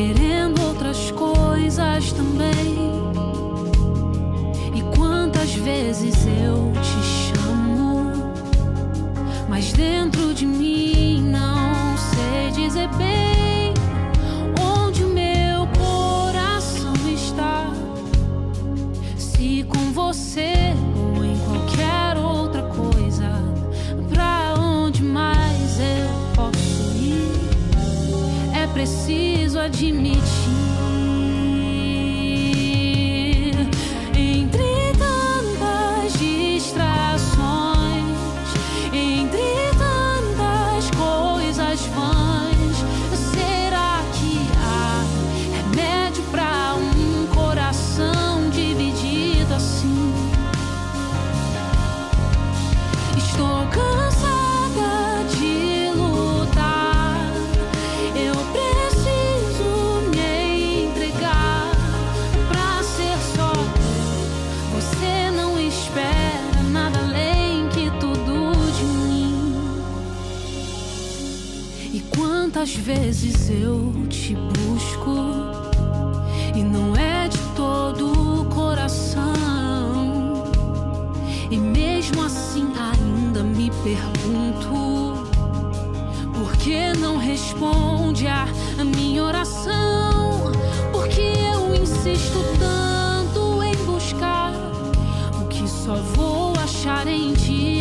querendo outras coisas também. E quantas vezes eu te chamo, mas dentro admite E quantas vezes eu te busco e não é de todo o coração. E mesmo assim ainda me pergunto por que não responde a minha oração? Porque eu insisto tanto em buscar o que só vou achar em ti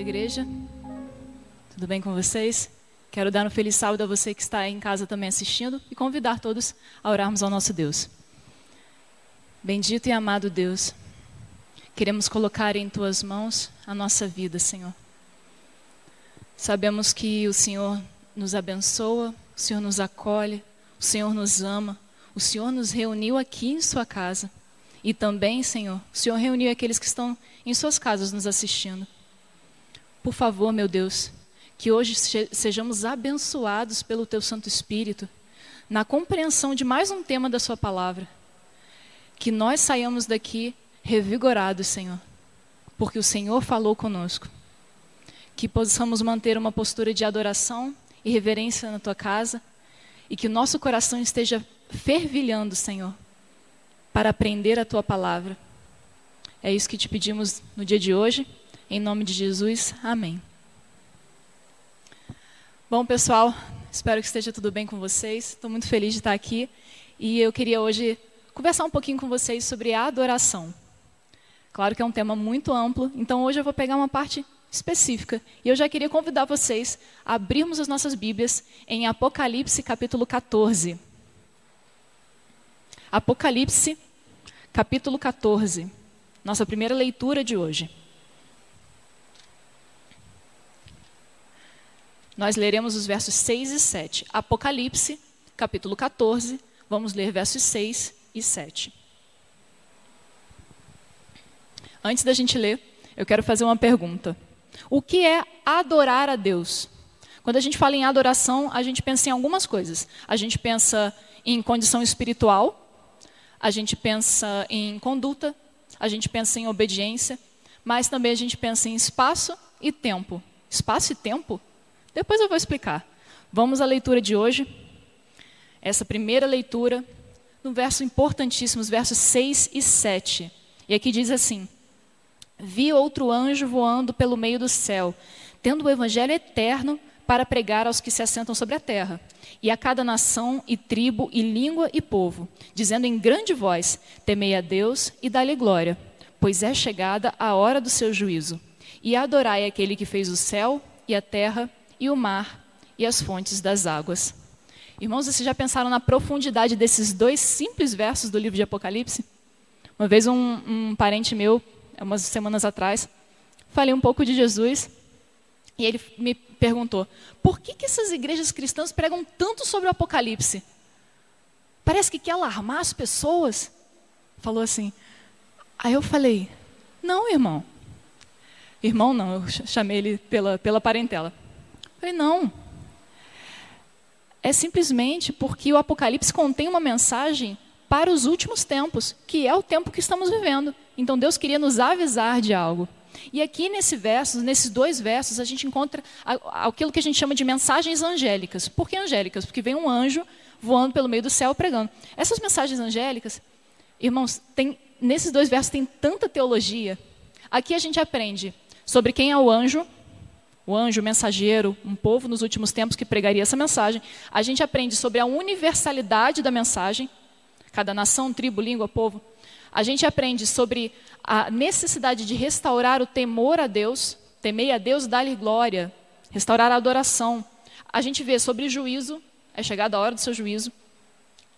igreja. Tudo bem com vocês? Quero dar um feliz sábado a você que está aí em casa também assistindo e convidar todos a orarmos ao nosso Deus. Bendito e amado Deus, queremos colocar em tuas mãos a nossa vida, Senhor. Sabemos que o Senhor nos abençoa, o Senhor nos acolhe, o Senhor nos ama, o Senhor nos reuniu aqui em sua casa. E também, Senhor, o Senhor reuniu aqueles que estão em suas casas nos assistindo. Por favor, meu Deus, que hoje sejamos abençoados pelo Teu Santo Espírito na compreensão de mais um tema da Sua palavra. Que nós saiamos daqui revigorados, Senhor, porque o Senhor falou conosco. Que possamos manter uma postura de adoração e reverência na Tua casa e que o nosso coração esteja fervilhando, Senhor, para aprender a Tua palavra. É isso que te pedimos no dia de hoje. Em nome de Jesus, amém. Bom, pessoal, espero que esteja tudo bem com vocês. Estou muito feliz de estar aqui e eu queria hoje conversar um pouquinho com vocês sobre a adoração. Claro que é um tema muito amplo, então hoje eu vou pegar uma parte específica e eu já queria convidar vocês a abrirmos as nossas Bíblias em Apocalipse capítulo 14. Apocalipse capítulo 14, nossa primeira leitura de hoje. Nós leremos os versos 6 e 7. Apocalipse, capítulo 14, vamos ler versos 6 e 7. Antes da gente ler, eu quero fazer uma pergunta. O que é adorar a Deus? Quando a gente fala em adoração, a gente pensa em algumas coisas. A gente pensa em condição espiritual, a gente pensa em conduta, a gente pensa em obediência, mas também a gente pensa em espaço e tempo. Espaço e tempo depois eu vou explicar. Vamos à leitura de hoje. Essa primeira leitura, no verso importantíssimo, os versos 6 e 7. E aqui diz assim: Vi outro anjo voando pelo meio do céu, tendo o evangelho eterno para pregar aos que se assentam sobre a terra, e a cada nação e tribo e língua e povo, dizendo em grande voz: Temei a Deus e dá-lhe glória, pois é chegada a hora do seu juízo. E adorai aquele que fez o céu e a terra e o mar e as fontes das águas. Irmãos, vocês já pensaram na profundidade desses dois simples versos do livro de Apocalipse? Uma vez um, um parente meu, umas semanas atrás, falei um pouco de Jesus e ele me perguntou: por que, que essas igrejas cristãs pregam tanto sobre o Apocalipse? Parece que quer alarmar as pessoas. Falou assim. Aí eu falei: não, irmão. Irmão, não, eu chamei ele pela, pela parentela. Falei, não. É simplesmente porque o Apocalipse contém uma mensagem para os últimos tempos, que é o tempo que estamos vivendo. Então Deus queria nos avisar de algo. E aqui nesse verso, nesses dois versos, a gente encontra aquilo que a gente chama de mensagens angélicas. Por que angélicas? Porque vem um anjo voando pelo meio do céu pregando. Essas mensagens angélicas, irmãos, tem, nesses dois versos tem tanta teologia. Aqui a gente aprende sobre quem é o anjo, o anjo, o mensageiro, um povo nos últimos tempos que pregaria essa mensagem. A gente aprende sobre a universalidade da mensagem, cada nação, tribo, língua, povo. A gente aprende sobre a necessidade de restaurar o temor a Deus, temer a Deus, dar-lhe glória, restaurar a adoração. A gente vê sobre juízo, é chegada a hora do seu juízo.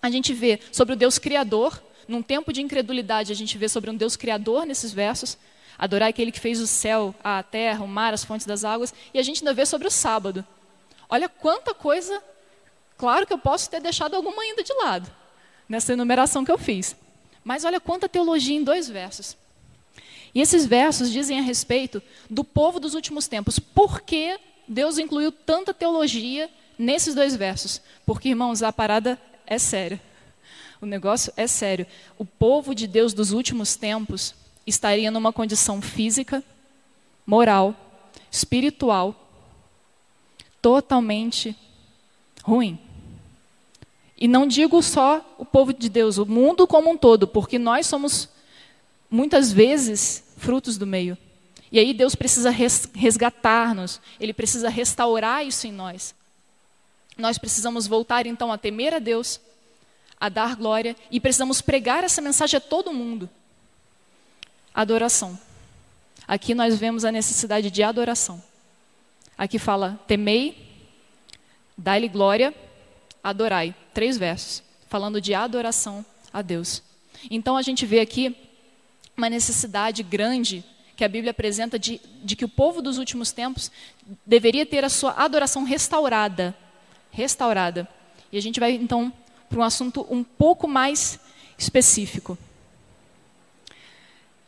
A gente vê sobre o Deus criador, num tempo de incredulidade, a gente vê sobre um Deus criador nesses versos adorar aquele que fez o céu, a terra, o mar, as fontes das águas, e a gente ainda vê sobre o sábado. Olha quanta coisa, claro que eu posso ter deixado alguma ainda de lado, nessa enumeração que eu fiz. Mas olha quanta teologia em dois versos. E esses versos dizem a respeito do povo dos últimos tempos. Por que Deus incluiu tanta teologia nesses dois versos? Porque, irmãos, a parada é séria. O negócio é sério. O povo de Deus dos últimos tempos estaria numa condição física, moral, espiritual totalmente ruim. E não digo só o povo de Deus, o mundo como um todo, porque nós somos muitas vezes frutos do meio. E aí Deus precisa resgatar-nos, Ele precisa restaurar isso em nós. Nós precisamos voltar então a temer a Deus, a dar glória, e precisamos pregar essa mensagem a todo mundo adoração. Aqui nós vemos a necessidade de adoração. Aqui fala: temei, dai-lhe glória, adorai. Três versos, falando de adoração a Deus. Então a gente vê aqui uma necessidade grande que a Bíblia apresenta de, de que o povo dos últimos tempos deveria ter a sua adoração restaurada. Restaurada. E a gente vai então para um assunto um pouco mais específico.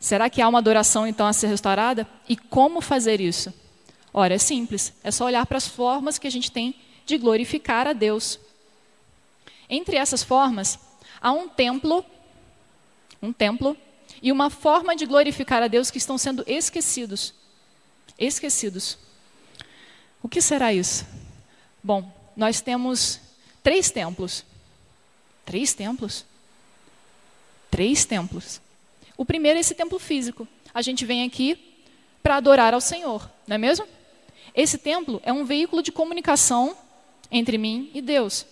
Será que há uma adoração então a ser restaurada? E como fazer isso? Ora, é simples, é só olhar para as formas que a gente tem de glorificar a Deus. Entre essas formas, há um templo, um templo e uma forma de glorificar a Deus que estão sendo esquecidos. Esquecidos. O que será isso? Bom, nós temos três templos. Três templos? Três templos. O primeiro é esse templo físico. A gente vem aqui para adorar ao Senhor, não é mesmo? Esse templo é um veículo de comunicação entre mim e Deus.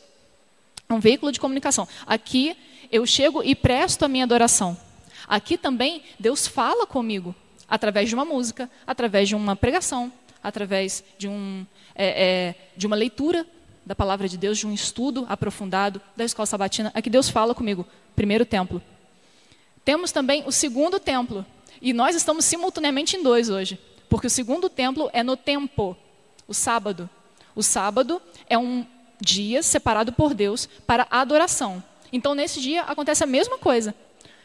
É um veículo de comunicação. Aqui eu chego e presto a minha adoração. Aqui também Deus fala comigo através de uma música, através de uma pregação, através de, um, é, é, de uma leitura da palavra de Deus, de um estudo aprofundado da escola sabatina. Aqui Deus fala comigo. Primeiro templo. Temos também o segundo templo. E nós estamos simultaneamente em dois hoje. Porque o segundo templo é no tempo, o sábado. O sábado é um dia separado por Deus para adoração. Então, nesse dia, acontece a mesma coisa.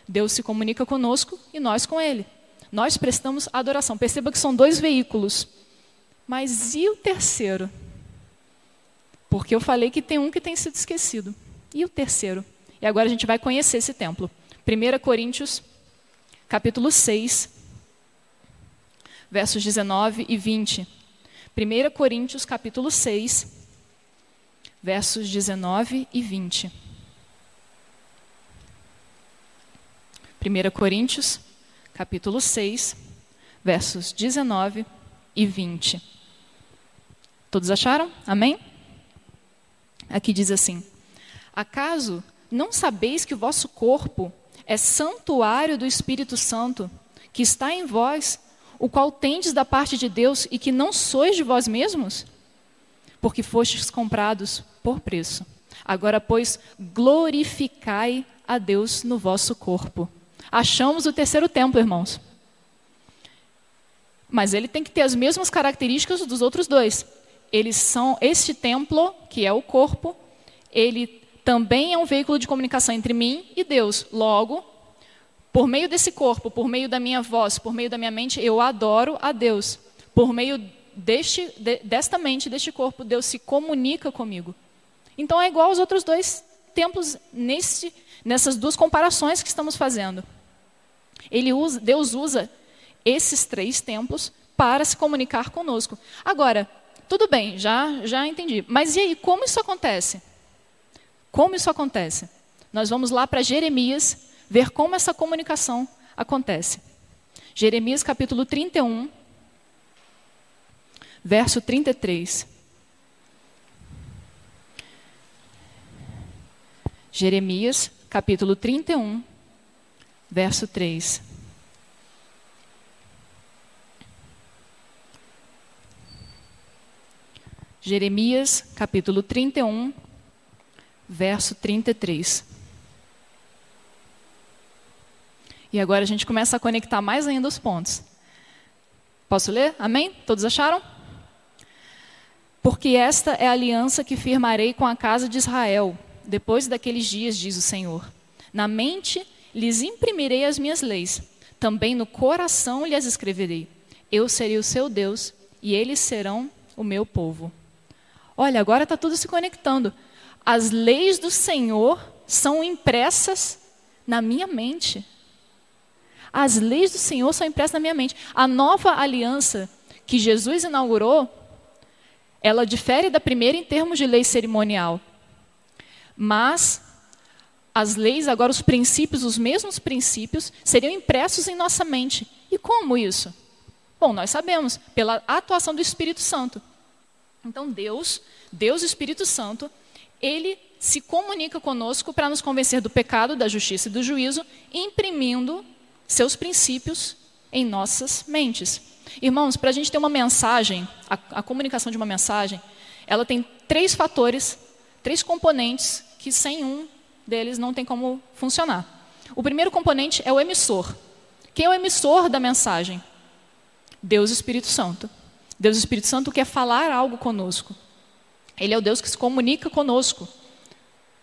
Deus se comunica conosco e nós com Ele. Nós prestamos adoração. Perceba que são dois veículos. Mas e o terceiro? Porque eu falei que tem um que tem sido esquecido. E o terceiro? E agora a gente vai conhecer esse templo. 1 Coríntios, capítulo 6, versos 19 e 20. 1 Coríntios, capítulo 6, versos 19 e 20. 1 Coríntios, capítulo 6, versos 19 e 20. Todos acharam? Amém? Aqui diz assim: Acaso não sabeis que o vosso corpo é santuário do Espírito Santo, que está em vós, o qual tendes da parte de Deus e que não sois de vós mesmos? Porque fostes comprados por preço. Agora, pois, glorificai a Deus no vosso corpo. Achamos o terceiro templo, irmãos. Mas ele tem que ter as mesmas características dos outros dois. Eles são este templo, que é o corpo, ele também é um veículo de comunicação entre mim e Deus. Logo, por meio desse corpo, por meio da minha voz, por meio da minha mente, eu adoro a Deus. Por meio deste, de, desta mente, deste corpo, Deus se comunica comigo. Então é igual aos outros dois templos nesse, nessas duas comparações que estamos fazendo. Usa, Deus usa esses três templos para se comunicar conosco. Agora, tudo bem, já, já entendi. Mas e aí, como isso acontece? Como isso acontece? Nós vamos lá para Jeremias ver como essa comunicação acontece. Jeremias capítulo 31, verso 33. Jeremias capítulo 31, verso 3. Jeremias capítulo 31, verso 33. E agora a gente começa a conectar mais ainda os pontos. Posso ler? Amém? Todos acharam? Porque esta é a aliança que firmarei com a casa de Israel, depois daqueles dias, diz o Senhor. Na mente lhes imprimirei as minhas leis, também no coração lhes escreverei. Eu serei o seu Deus e eles serão o meu povo. Olha, agora está tudo se conectando. As leis do Senhor são impressas na minha mente. As leis do Senhor são impressas na minha mente. A nova aliança que Jesus inaugurou, ela difere da primeira em termos de lei cerimonial. Mas as leis, agora os princípios, os mesmos princípios, seriam impressos em nossa mente. E como isso? Bom, nós sabemos, pela atuação do Espírito Santo. Então, Deus, Deus Espírito Santo, ele se comunica conosco para nos convencer do pecado, da justiça e do juízo, imprimindo seus princípios em nossas mentes. Irmãos, para a gente ter uma mensagem, a, a, comunicação de uma mensagem, ela tem três fatores, três componentes que sem um deles não tem como funcionar. O primeiro componente é o emissor. Quem é o emissor da mensagem? Deus Espírito Santo. Deus Espírito Santo quer falar algo conosco. Ele é o Deus que se comunica conosco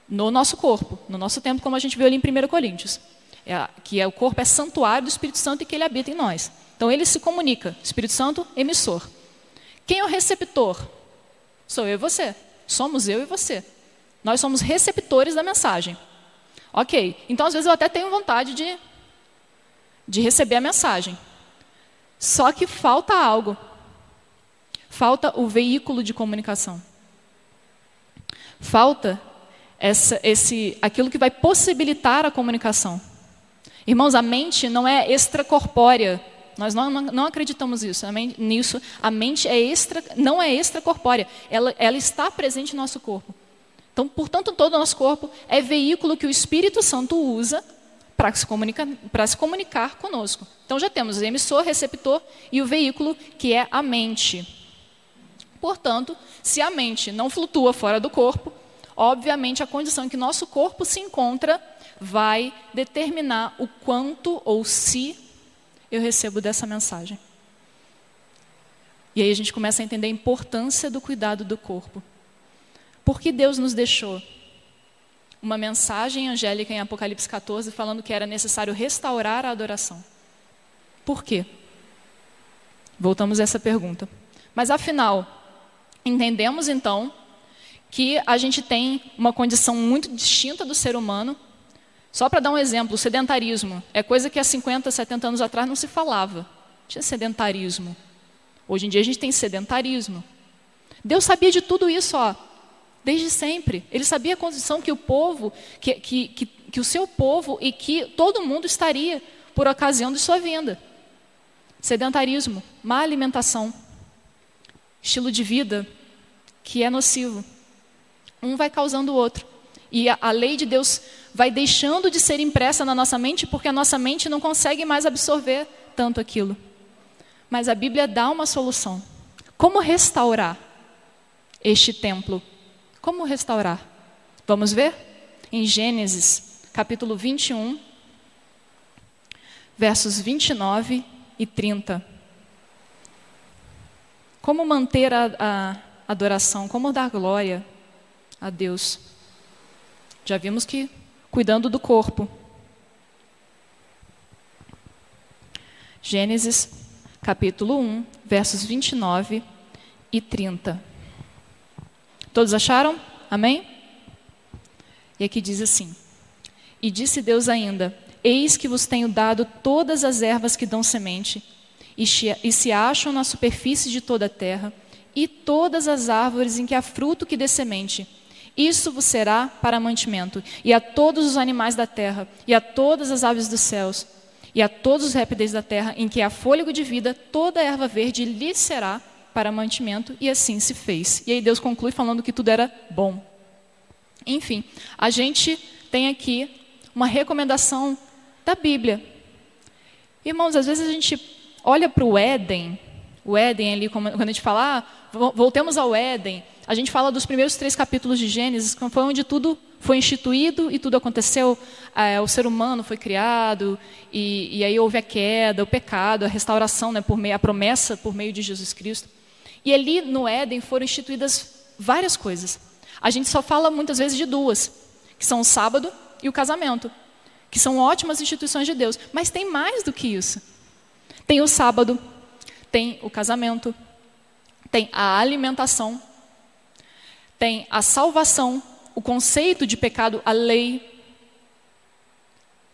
no nosso corpo, no nosso tempo, como a gente viu ali em 1 Coríntios. é, que é o corpo é santuário do Espírito Santo e que ele habita em nós. Então ele se comunica. Espírito Santo, emissor. Quem é o receptor? Sou eu e você. Somos eu e você. Nós somos receptores da mensagem. Ok. Então às vezes eu até tenho vontade de, de receber a mensagem. Só que falta algo. Falta o veículo de comunicação. Falta essa, esse, aquilo que vai possibilitar a comunicação. Irmãos, a mente não é extracorpórea. Nós não, não, não acreditamos isso, a mente, nisso. A mente é extra, não é extracorpórea. Ela, ela está presente no nosso corpo. Então, portanto, todo o nosso corpo é veículo que o Espírito Santo usa para se, comunicar, para se comunicar conosco. Então, já temos o emissor, receptor e o veículo, que é a mente. Portanto, se a mente não flutua fora do corpo, obviamente a condição em que nosso corpo se encontra vai determinar o quanto ou se eu recebo dessa mensagem. E aí a gente começa a entender a importância do cuidado do corpo. Por que Deus nos deixou uma mensagem angélica em Apocalipse 14 falando que era necessário restaurar a adoração? Por quê? Voltamos a essa pergunta. Mas afinal, entendemos então que a gente tem uma condição muito distinta do ser humano. Só para dar um exemplo, o sedentarismo é coisa que há 50, 70 anos atrás não se falava. Tinha sedentarismo. Hoje em dia a gente tem sedentarismo. Deus sabia de tudo isso, ó, desde sempre. Ele sabia a condição que o povo, que, que, que, que o seu povo e que todo mundo estaria por ocasião de sua vinda. Sedentarismo, má alimentação, estilo de vida que é nocivo. Um vai causando o outro. E a, a, lei de Deus vai deixando de ser impressa na nossa mente porque a nossa mente não consegue mais absorver tanto aquilo. Mas a Bíblia dá uma solução. Como restaurar este templo? Como restaurar? Vamos ver? Em Gênesis, capítulo 21, versos 29 e 30. Como manter a, a adoração? Como dar glória? a Deus. Já vimos que cuidando do corpo. Gênesis, capítulo 1, versos 29 e 30. Todos acharam? Amém? E aqui diz assim: E disse Deus ainda: Eis que vos tenho dado todas as ervas que dão semente, e se acham na superfície de toda a terra, e todas as árvores em que há fruto que dê semente isso vos será para mantimento, e a todos os animais da terra, e a todas as aves dos céus, e a todos os répteis da terra, em que há fôlego de vida, toda a erva verde lhe será para mantimento, e assim se fez. E aí Deus conclui falando que tudo era bom. Enfim, a gente tem aqui uma recomendação da Bíblia. Irmãos, às vezes a gente olha para o Éden, o Éden ali, quando a gente fala, ah, voltemos ao Éden, a gente fala dos primeiros três capítulos de Gênesis, que foi onde tudo foi instituído e tudo aconteceu. É, o ser humano foi criado, e, e, aí houve a queda, o pecado, a restauração, né, por meio, a promessa por meio de Jesus Cristo. E ali no Éden foram instituídas várias coisas. A gente só fala muitas vezes de duas, que são o sábado e o casamento, que são ótimas instituições de Deus. Mas tem mais do que isso. Tem o sábado, tem o casamento, tem a alimentação, tem a salvação, o conceito de pecado, a lei.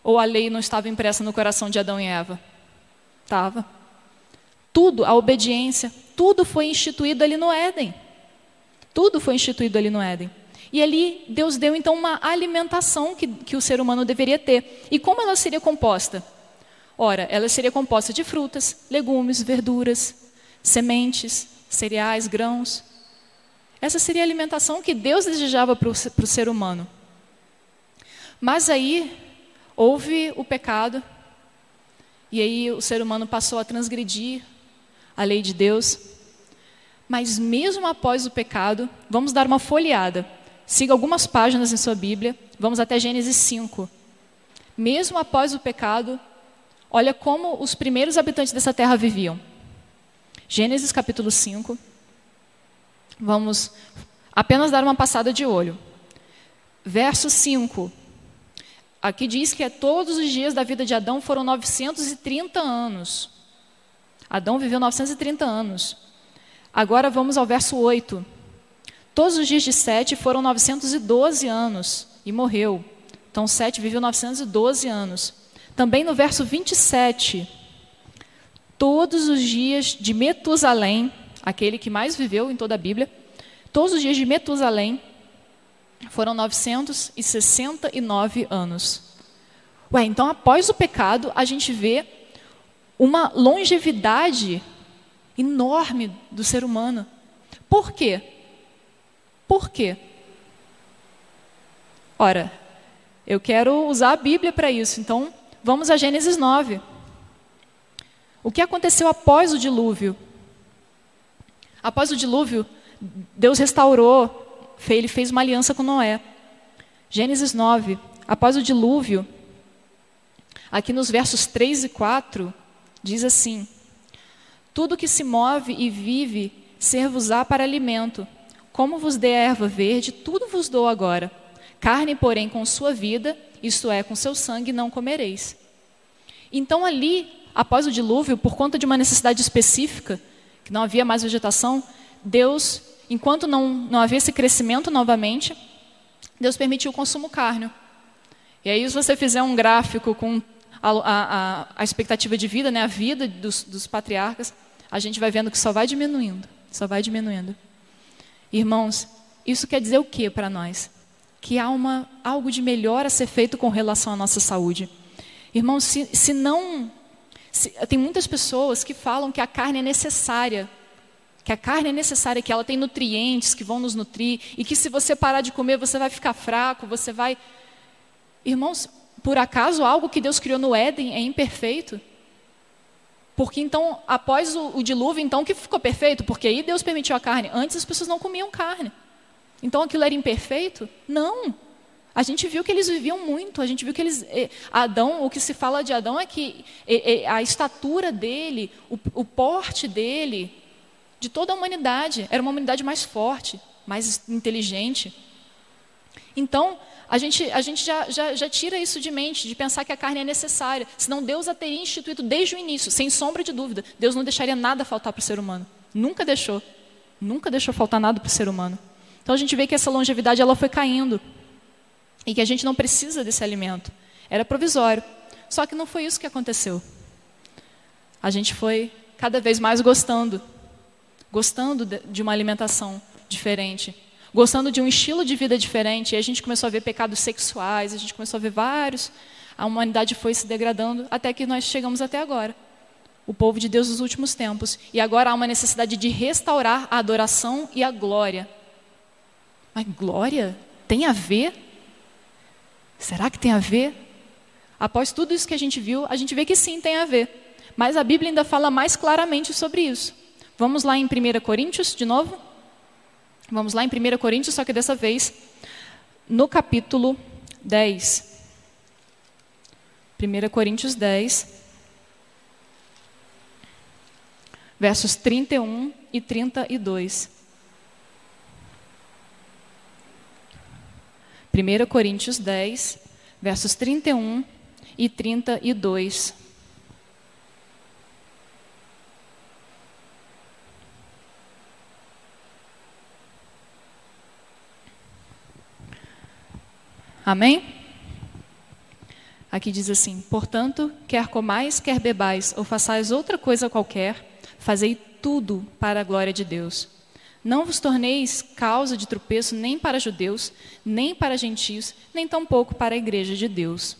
Ou a lei não estava impressa no coração de Adão e Eva? Estava. Tudo, a obediência, tudo foi instituído ali no Éden. Tudo foi instituído ali no Éden. E ali Deus deu então uma alimentação que, que o ser humano deveria ter. E como ela seria composta? Ora, ela seria composta de frutas, legumes, verduras, sementes, cereais, grãos. Essa seria a alimentação que Deus desejava para o ser humano. Mas aí houve o pecado, e aí o ser humano passou a transgredir a lei de Deus. Mas mesmo após o pecado, vamos dar uma folheada. Siga algumas páginas em sua Bíblia, vamos até Gênesis 5. Mesmo após o pecado, olha como os primeiros habitantes dessa terra viviam. Gênesis capítulo 5. Vamos apenas dar uma passada de olho. Verso 5. aqui diz que é todos os dias da vida de Adão foram 930 anos. Adão viveu 930 anos. Agora vamos ao verso 8. Todos os dias de Sete foram 912 anos e morreu. Então Sete viveu 912 anos. Também no verso 27, todos os dias de Metusalém, aquele que mais viveu em toda a Bíblia, todos os dias de Metusalém foram 969 anos. Ué, então após o pecado, a gente vê uma longevidade enorme do ser humano. Por quê? Por quê? Ora, eu quero usar a Bíblia para isso, então vamos a Gênesis 9. O que aconteceu após o dilúvio? Após o dilúvio, Deus restaurou, ele fez uma aliança com Noé. Gênesis 9, após o dilúvio, aqui nos versos 3 e 4, diz assim: Tudo que se move e vive, ser-vos-á para alimento. Como vos dei a erva verde, tudo vos dou agora. Carne, porém, com sua vida, isto é, com seu sangue, não comereis. Então, ali, após o dilúvio, por conta de uma necessidade específica, que não havia mais vegetação, Deus, enquanto não, não havia esse crescimento novamente, Deus permitiu o consumo carne. E aí, se você fizer um gráfico com a, a, a expectativa de vida, né, a vida dos, dos patriarcas, a gente vai vendo que só vai diminuindo, só vai diminuindo. Irmãos, isso quer dizer o que para nós? Que há uma, algo de melhor a ser feito com relação à nossa saúde. Irmãos, se, se não. Se, tem muitas pessoas que falam que a carne é necessária, que a carne é necessária, que ela tem nutrientes que vão nos nutrir, e que se você parar de comer, você vai ficar fraco, você vai. Irmãos, por acaso algo que Deus criou no Éden é imperfeito? Porque então, após o, o dilúvio, então, que ficou perfeito? Porque aí Deus permitiu a carne. Antes as pessoas não comiam carne. Então aquilo era imperfeito? Não. A gente viu que eles viviam muito, a gente viu que eles. Eh, Adão, o que se fala de Adão é que eh, eh, a estatura dele, o, porte dele, de toda a humanidade, era uma humanidade mais forte, mais inteligente. Então, a gente, a gente já, já, já tira isso de mente, de pensar que a carne é necessária. Senão Deus a teria instituído desde o início, sem sombra de dúvida. Deus não deixaria nada faltar para o ser humano. Nunca deixou. Nunca deixou faltar nada para o ser humano. Então a gente vê que essa longevidade ela foi caindo. E que a gente não precisa desse alimento. Era provisório. Só que não foi isso que aconteceu. A gente foi cada vez mais gostando. Gostando de uma alimentação diferente gostando de um estilo de vida diferente, e a gente começou a ver pecados sexuais, a gente começou a ver vários. A humanidade foi se degradando até que nós chegamos até agora. O povo de Deus dos últimos tempos. E agora há uma necessidade de restaurar a adoração e a glória. Mas glória tem a ver? Será que tem a ver? Após tudo isso que a gente viu, a gente vê que sim, tem a ver. Mas a Bíblia ainda fala mais claramente sobre isso. Vamos lá em 1 Coríntios, de novo? Vamos lá em 1 Coríntios, só que dessa vez no capítulo 10. 1 Coríntios 10, versos 31 e 32. 1 Coríntios 10, versos 31 e 32. Amém? Aqui diz assim: Portanto, quer comais, quer bebais, ou façais outra coisa qualquer, fazei tudo para a glória de Deus. Não vos torneis causa de tropeço nem para judeus, nem para gentios, nem tampouco para a igreja de Deus.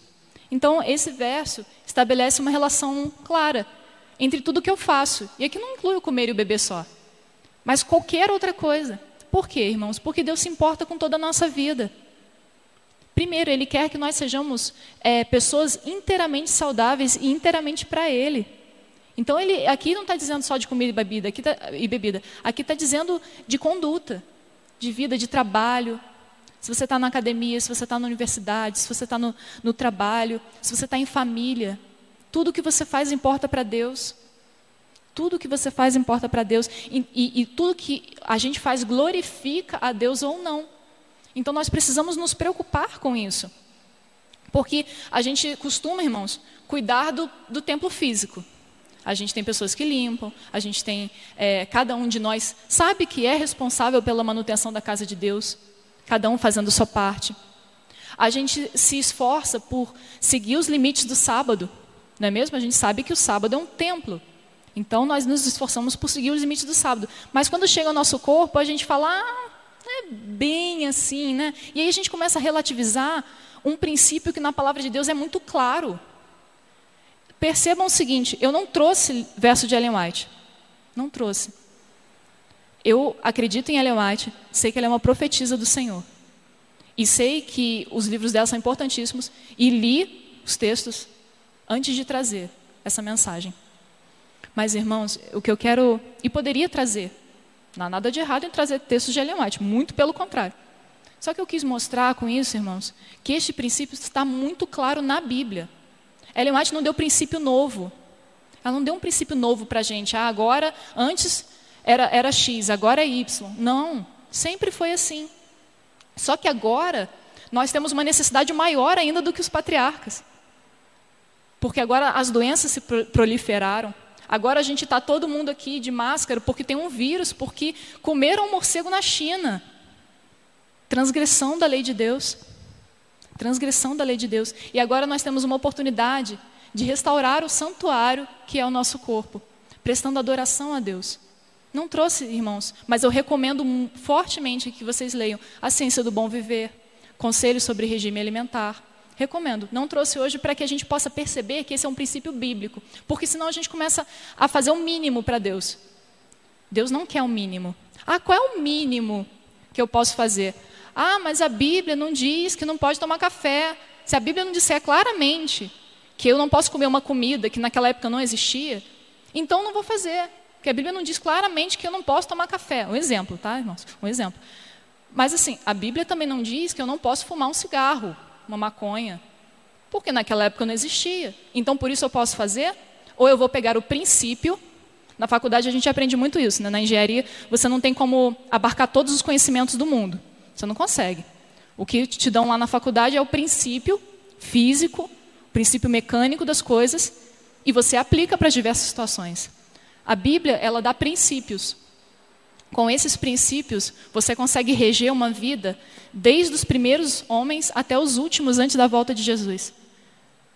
Então, esse verso estabelece uma relação clara entre tudo que eu faço. E aqui não inclui o comer e o beber só, mas qualquer outra coisa. Por quê, irmãos? Porque Deus se importa com toda a nossa vida. Primeiro, Ele quer que nós sejamos é, pessoas inteiramente saudáveis e inteiramente para Ele. Então, ele aqui não está dizendo só de comida e bebida, aqui tá, e bebida. Aqui está dizendo de conduta, de vida, de trabalho. Se você está na academia, se você está na universidade, se você está no, no trabalho, se você está em família, tudo que você faz importa para Deus. Tudo que você faz importa para Deus. E, e, e tudo que a gente faz glorifica a Deus ou não. Então nós precisamos nos preocupar com isso. Porque a gente costuma, irmãos, cuidar do, do templo físico. A gente tem pessoas que limpam, a gente tem, é, cada um de nós sabe que é responsável pela manutenção da casa de Deus, cada um fazendo sua parte. A gente se esforça por seguir os limites do sábado, não é mesmo? A gente sabe que o sábado é um templo. Então nós nos esforçamos por seguir os limites do sábado. Mas quando chega ao nosso corpo, a gente fala, ah, é bem assim, né? E aí a gente começa a relativizar um princípio que na palavra de Deus é muito claro. Percebam o seguinte: eu não trouxe verso de Ellen White. Não trouxe. Eu acredito em Ellen White, sei que ela é uma profetisa do Senhor. E sei que os livros dela são importantíssimos. E li os textos antes de trazer essa mensagem. Mas, irmãos, o que eu quero, e poderia trazer, não há nada de errado em trazer textos de Ellen White, muito pelo contrário. Só que eu quis mostrar com isso, irmãos, que este princípio está muito claro na Bíblia. Ellen White não deu princípio novo. Ela não deu um princípio novo para a gente. Ah, agora, antes era, era X, agora é Y. Não, sempre foi assim. Só que agora nós temos uma necessidade maior ainda do que os patriarcas. Porque agora as doenças se proliferaram. Agora a gente está todo mundo aqui de máscara porque tem um vírus, porque comeram um morcego na China. Transgressão da lei de Deus. Transgressão da lei de Deus. E agora nós temos uma oportunidade de restaurar o santuário que é o nosso corpo, prestando adoração a Deus. Não trouxe, irmãos, mas eu recomendo fortemente que vocês leiam A Ciência do Bom Viver, Conselhos sobre Regime Alimentar. Recomendo. Não trouxe hoje para que a gente possa perceber que esse é um princípio bíblico, porque senão a gente começa a fazer o um mínimo para Deus. Deus não quer o um mínimo. Ah, qual é o mínimo que eu posso fazer? Ah, mas a Bíblia não diz que não pode tomar café. Se a Bíblia não disser claramente que eu não posso comer uma comida que naquela época não existia, então não vou fazer. Porque a Bíblia não diz claramente que eu não posso tomar café. Um exemplo, tá, irmãos? Um exemplo. Mas assim, a Bíblia também não diz que eu não posso fumar um cigarro, uma maconha. Porque naquela época não existia. Então por isso eu posso fazer? Ou eu vou pegar o princípio na faculdade a gente aprende muito isso, né? Na engenharia você não tem como abarcar todos os conhecimentos do mundo. Você não consegue. O que te dão lá na faculdade é o princípio físico, o princípio mecânico das coisas, e você aplica para diversas situações. A Bíblia, ela dá princípios. Com esses princípios, você consegue reger uma vida desde os primeiros homens até os últimos antes da volta de Jesus.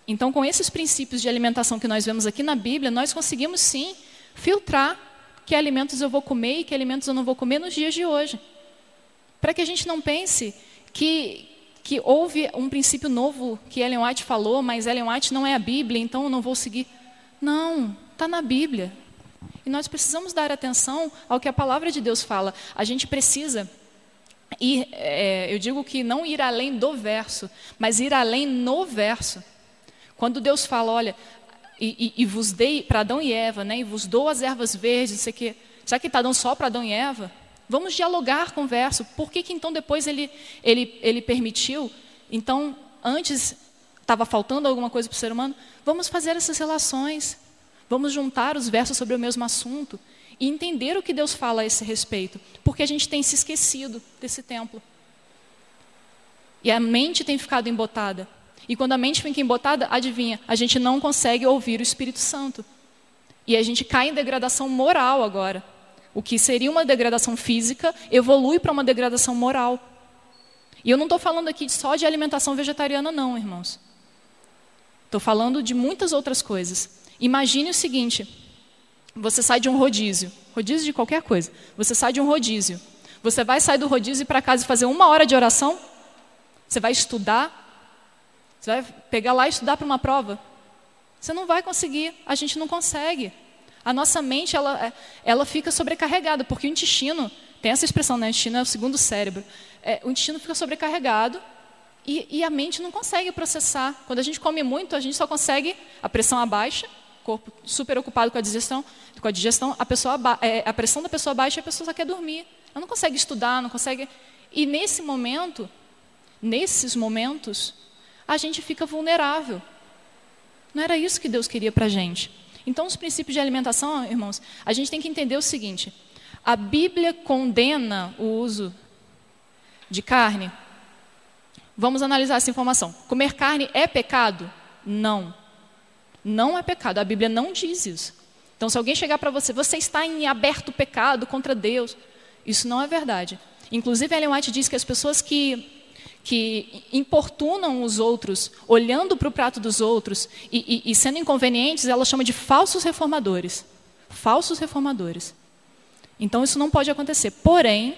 Então, com esses princípios de alimentação que nós vemos aqui na Bíblia, nós conseguimos sim filtrar que alimentos eu vou comer e que alimentos eu não vou comer nos dias de hoje. Para que a gente não pense que, que houve um princípio novo que Ellen White falou, mas Ellen White não é a Bíblia, então eu não vou seguir. Não, está na Bíblia. E nós precisamos dar atenção ao que a palavra de Deus fala. A gente precisa ir, é, eu digo que não ir além do verso, mas ir além no verso. Quando Deus fala, olha, e, e, e vos dei para Adão e Eva, né, e vos dou as ervas verdes, não sei o quê. Será que está dando só para Adão e Eva? Vamos dialogar com o verso. Por que, que então depois ele, ele, ele permitiu? Então, antes estava faltando alguma coisa para o ser humano? Vamos fazer essas relações. Vamos juntar os versos sobre o mesmo assunto e entender o que Deus fala a esse respeito. Porque a gente tem se esquecido desse templo. E a mente tem ficado embotada. E quando a mente fica embotada, adivinha, a gente não consegue ouvir o Espírito Santo. E a gente cai em degradação moral agora. O que seria uma degradação física evolui para uma degradação moral. E eu não estou falando aqui só de alimentação vegetariana, não, irmãos. Estou falando de muitas outras coisas. Imagine o seguinte: você sai de um rodízio, rodízio de qualquer coisa. Você sai de um rodízio. Você vai sair do rodízio e para casa e fazer uma hora de oração? Você vai estudar? Você vai pegar lá e estudar para uma prova? Você não vai conseguir, a gente não consegue. A nossa mente, ela, é, ela fica sobrecarregada, porque o intestino, tem essa expressão, né? O intestino é o segundo cérebro. É, o intestino fica sobrecarregado e, e, a mente não consegue processar. Quando a gente come muito, a gente só consegue a pressão abaixa, corpo super ocupado com a digestão, com a digestão, a, pessoa, é, a pressão da pessoa baixa a pessoa só quer dormir. Ela não consegue estudar, não consegue. E nesse momento, nesses momentos, a gente fica vulnerável. Não era isso que Deus queria para a gente. Então, os princípios de alimentação, irmãos, a gente tem que entender o seguinte: a Bíblia condena o uso de carne? Vamos analisar essa informação. Comer carne é pecado? Não. Não é pecado. A Bíblia não diz isso. Então, se alguém chegar para você, você está em aberto pecado contra Deus, isso não é verdade. Inclusive, Ellen White diz que as pessoas que, que importunam os outros, olhando para o prato dos outros e, e, e sendo inconvenientes, ela chama de falsos reformadores. Falsos reformadores. Então, isso não pode acontecer. Porém,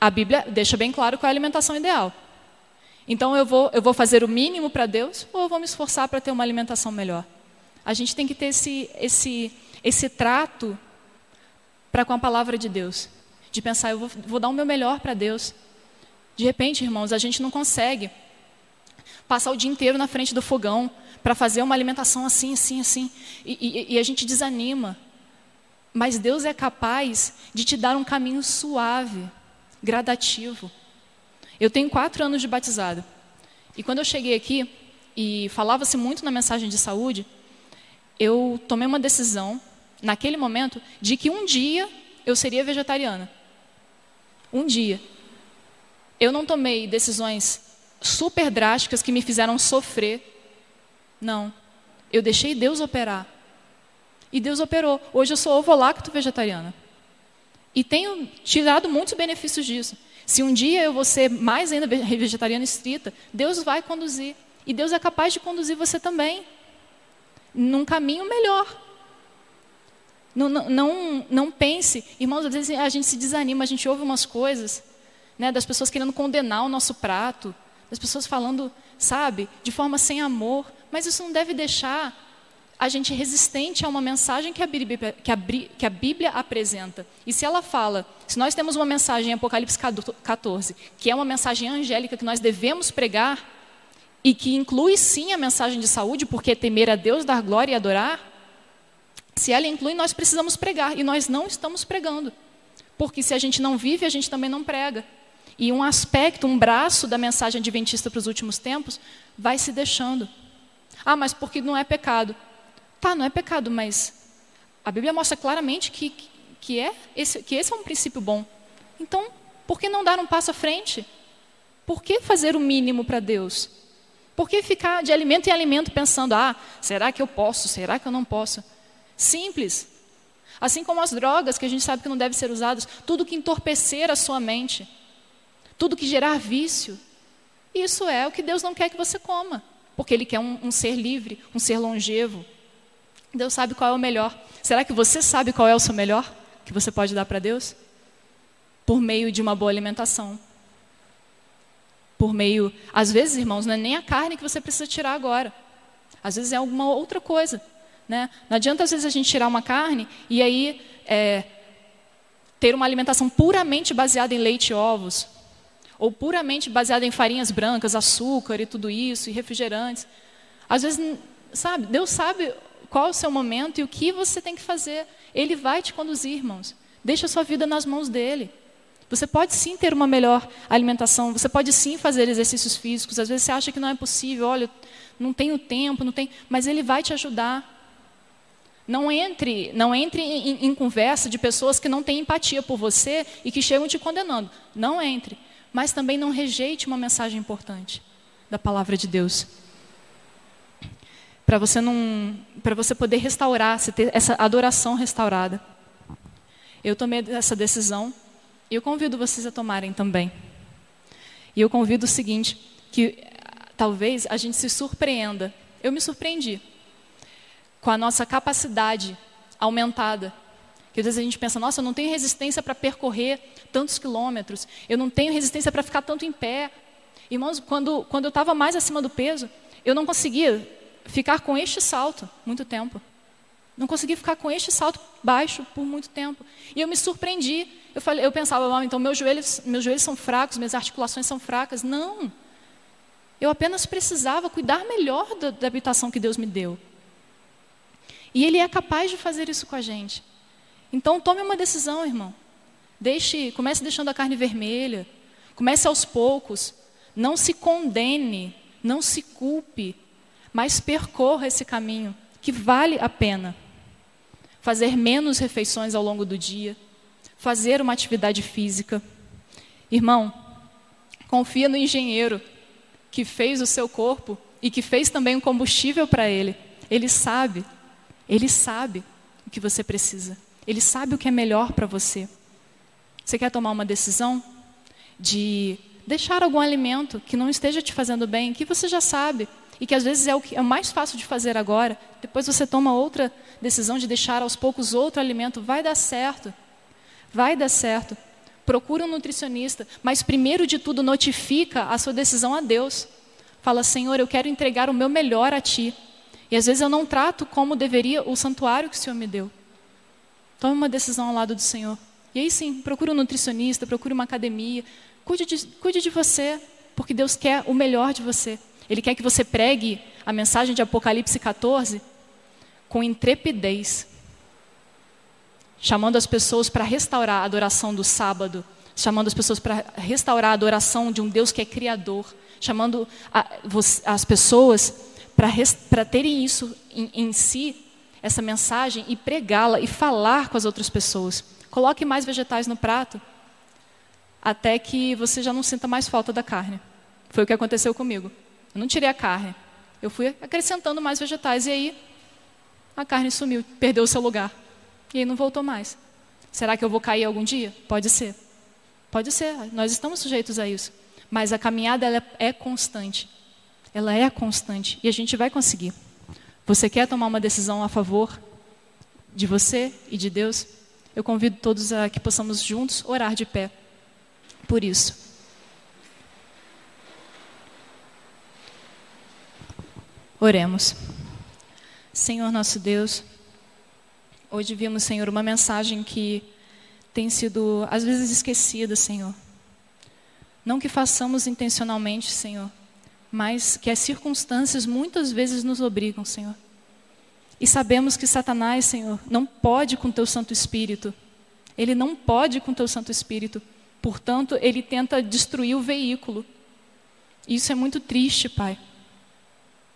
a Bíblia deixa bem claro qual é a alimentação ideal. Então eu vou, eu vou fazer o mínimo para Deus ou eu vou me esforçar para ter uma alimentação melhor? A gente tem que ter esse, esse, esse trato para com a palavra de Deus. De pensar, eu vou, vou dar o meu melhor para Deus. De repente, irmãos, a gente não consegue passar o dia inteiro na frente do fogão para fazer uma alimentação assim, assim, assim. E, e, e a gente desanima. Mas Deus é capaz de te dar um caminho suave gradativo. Eu tenho quatro anos de batizado. E quando eu cheguei aqui, e falava-se muito na mensagem de saúde, eu tomei uma decisão, naquele momento, de que um dia eu seria vegetariana. Um dia. Eu não tomei decisões super drásticas que me fizeram sofrer. Não. Eu deixei Deus operar. E Deus operou. Hoje eu sou ovo-lacto vegetariana. E tenho tirado muitos benefícios disso. Se um dia eu vou ser mais ainda vegetariana estrita, Deus vai conduzir. E Deus é capaz de conduzir você também. Num caminho melhor. Não, não, não, não pense, irmãos, às vezes a gente se desanima, a gente ouve umas coisas, né, das pessoas querendo condenar o nosso prato, das pessoas falando, sabe, de forma sem amor, mas isso não deve deixar a gente resistente a uma mensagem que a, Bíblia, que, a, que a Bíblia apresenta. E se ela fala, se nós temos uma mensagem em Apocalipse 14, que é uma mensagem angélica que nós devemos pregar, e que inclui sim a mensagem de saúde, porque temer a Deus, dar glória e adorar, se ela inclui, nós precisamos pregar, e nós não estamos pregando. Porque se a gente não vive, a gente também não prega. E um aspecto, um braço da mensagem adventista para os últimos tempos vai se deixando. Ah, mas porque não é pecado. Tá, não é pecado, mas a Bíblia mostra claramente que, que, é esse, que esse é um princípio bom. Então, por que não dar um passo à frente? Por que fazer o mínimo para Deus? Por que ficar de alimento em alimento pensando, ah, será que eu posso, será que eu não posso? Simples. Assim como as drogas, que a gente sabe que não devem ser usadas, tudo que entorpecer a sua mente, tudo que gerar vício, isso é o que Deus não quer que você coma, porque Ele quer um, um ser livre, um ser longevo, Deus sabe qual é o melhor. Será que você sabe qual é o seu melhor que você pode dar para Deus? Por meio de uma boa alimentação. Por meio, às vezes, irmãos, não é nem a carne que você precisa tirar agora. Às vezes é alguma outra coisa. Né? Não adianta, às vezes, a gente tirar uma carne e aí é, ter uma alimentação puramente baseada em leite e ovos. Ou puramente baseada em farinhas brancas, açúcar e tudo isso, e refrigerantes. Às vezes, sabe, Deus sabe qual o seu momento e o que você tem que fazer. Ele vai te conduzir, irmãos. Deixa a sua vida nas mãos dele. Você pode sim ter uma melhor alimentação, você pode sim fazer exercícios físicos. Às vezes você acha que não é possível, olha, não tenho tempo, não tem, mas ele vai te ajudar. Não entre, não entre em, em conversa de pessoas que não têm empatia por você e que chegam te condenando. Não entre, mas também não rejeite uma mensagem importante da palavra de Deus para você não, para você poder restaurar, você ter essa adoração restaurada. Eu tomei essa decisão e eu convido vocês a tomarem também. E eu convido o seguinte, que talvez a gente se surpreenda. Eu me surpreendi com a nossa capacidade aumentada. Que às vezes a gente pensa, nossa, eu não tenho resistência para percorrer tantos quilômetros, eu não tenho resistência para ficar tanto em pé. Irmãos, quando, quando eu estava mais acima do peso, eu não conseguia ficar com este salto muito tempo. Não consegui ficar com este salto baixo por muito tempo. E eu me surpreendi. Eu, falei, eu pensava, oh, então meus joelhos, meus joelhos são fracos, minhas articulações são fracas. Não. Eu apenas precisava cuidar melhor da, da habitação que Deus me deu. E Ele é capaz de fazer isso com a gente. Então tome uma decisão, irmão. Deixe, comece deixando a carne vermelha. Comece aos poucos. Não se condene, não se culpe, mas percorra esse caminho, que vale a pena. Fazer menos refeições ao longo do dia, fazer uma atividade física. Irmão, Confia no engenheiro que fez o seu corpo e que fez também um combustível para ele. Ele sabe, ele sabe o que você precisa. Ele sabe o que é melhor para você. Você quer tomar uma decisão de deixar algum alimento que não esteja te fazendo bem, que você já sabe e que às vezes é o, que é mais fácil de fazer agora. Depois você toma outra decisão de deixar aos poucos outro alimento, vai dar certo. Vai dar certo. Procura um nutricionista, mas primeiro de tudo notifica a sua decisão a Deus. Fala, Senhor, eu quero entregar o meu melhor a Ti. E às vezes eu não trato como deveria o santuário que o Senhor me deu. Tome uma decisão ao lado do Senhor. E aí sim, procure um nutricionista, procure uma academia. Cuide de, cuide de você, porque Deus quer o melhor de você. Ele quer que você pregue a mensagem de Apocalipse 14 com intrepidez, chamando as pessoas para restaurar a adoração do sábado, chamando as pessoas para restaurar a adoração de um Deus que é criador, chamando a, as pessoas para terem isso em, em si, essa mensagem, e pregá-la e falar com as outras pessoas. Coloque mais vegetais no prato, até que você já não sinta mais falta da carne. Foi o que aconteceu comigo. Eu não tirei a carne, eu fui acrescentando mais vegetais, e aí a carne sumiu, perdeu o seu lugar. E aí não voltou mais. Será que eu vou cair algum dia? Pode ser. Pode ser, nós estamos sujeitos a isso. Mas a caminhada ela é constante. Ela é constante e a gente vai conseguir. Você quer tomar uma decisão a favor de você e de Deus? Eu convido todos a que possamos juntos orar de pé por isso. Oremos. Senhor nosso Deus, Hoje vimos, Senhor, uma mensagem que tem sido às vezes esquecida, Senhor. Não que façamos intencionalmente, Senhor, mas que as circunstâncias muitas vezes nos obrigam, Senhor. E sabemos que Satanás, Senhor, não pode com teu Santo Espírito. Ele não pode com teu Santo Espírito. Portanto, ele tenta destruir o veículo. Isso é muito triste, Pai.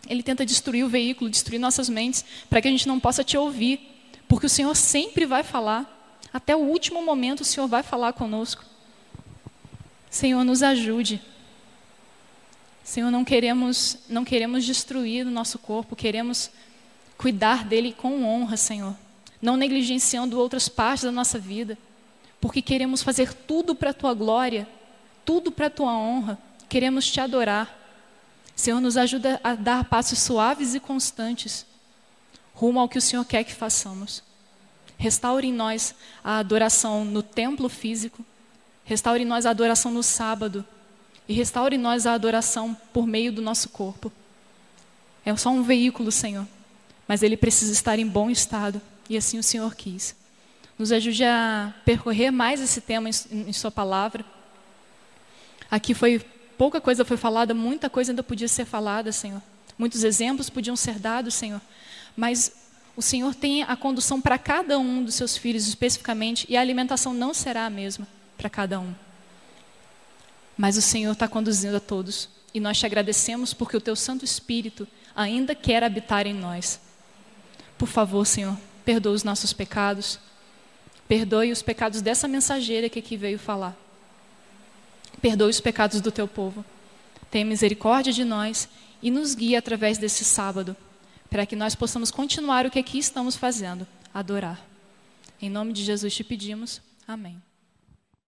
Ele tenta destruir o veículo, destruir nossas mentes, para que a gente não possa te ouvir. Porque o Senhor sempre vai falar. Até o último momento o Senhor vai falar conosco. Senhor, nos ajude. Senhor, não queremos, não queremos destruir o nosso corpo, queremos cuidar dele com honra, Senhor. Não negligenciando outras partes da nossa vida, porque queremos fazer tudo para a tua glória, tudo para a tua honra. Queremos te adorar. Senhor, nos ajuda a dar passos suaves e constantes rumo ao que o Senhor quer que façamos. Restaure em nós a adoração no templo físico, restaure em nós a adoração no sábado e restaure em nós a adoração por meio do nosso corpo. É só um veículo, Senhor, mas ele precisa estar em bom estado e assim o Senhor quis. Nos ajude a percorrer mais esse tema em, em Sua palavra. Aqui foi pouca coisa foi falada, muita coisa ainda podia ser falada, Senhor. Muitos exemplos podiam ser dados, Senhor mas o Senhor tem a condução para cada um dos seus filhos especificamente, e a alimentação não será a mesma para cada um. Mas o Senhor está conduzindo a todos, e nós te agradecemos porque o teu Santo Espírito ainda quer habitar em nós. Por favor, Senhor, perdoe os nossos pecados, perdoe os pecados dessa mensageira que aqui veio falar. Perdoe os pecados do teu povo. Tenha misericórdia de nós e nos guie através desse sábado para que nós possamos continuar o que aqui estamos fazendo, adorar. Em nome de Jesus te pedimos. Amém.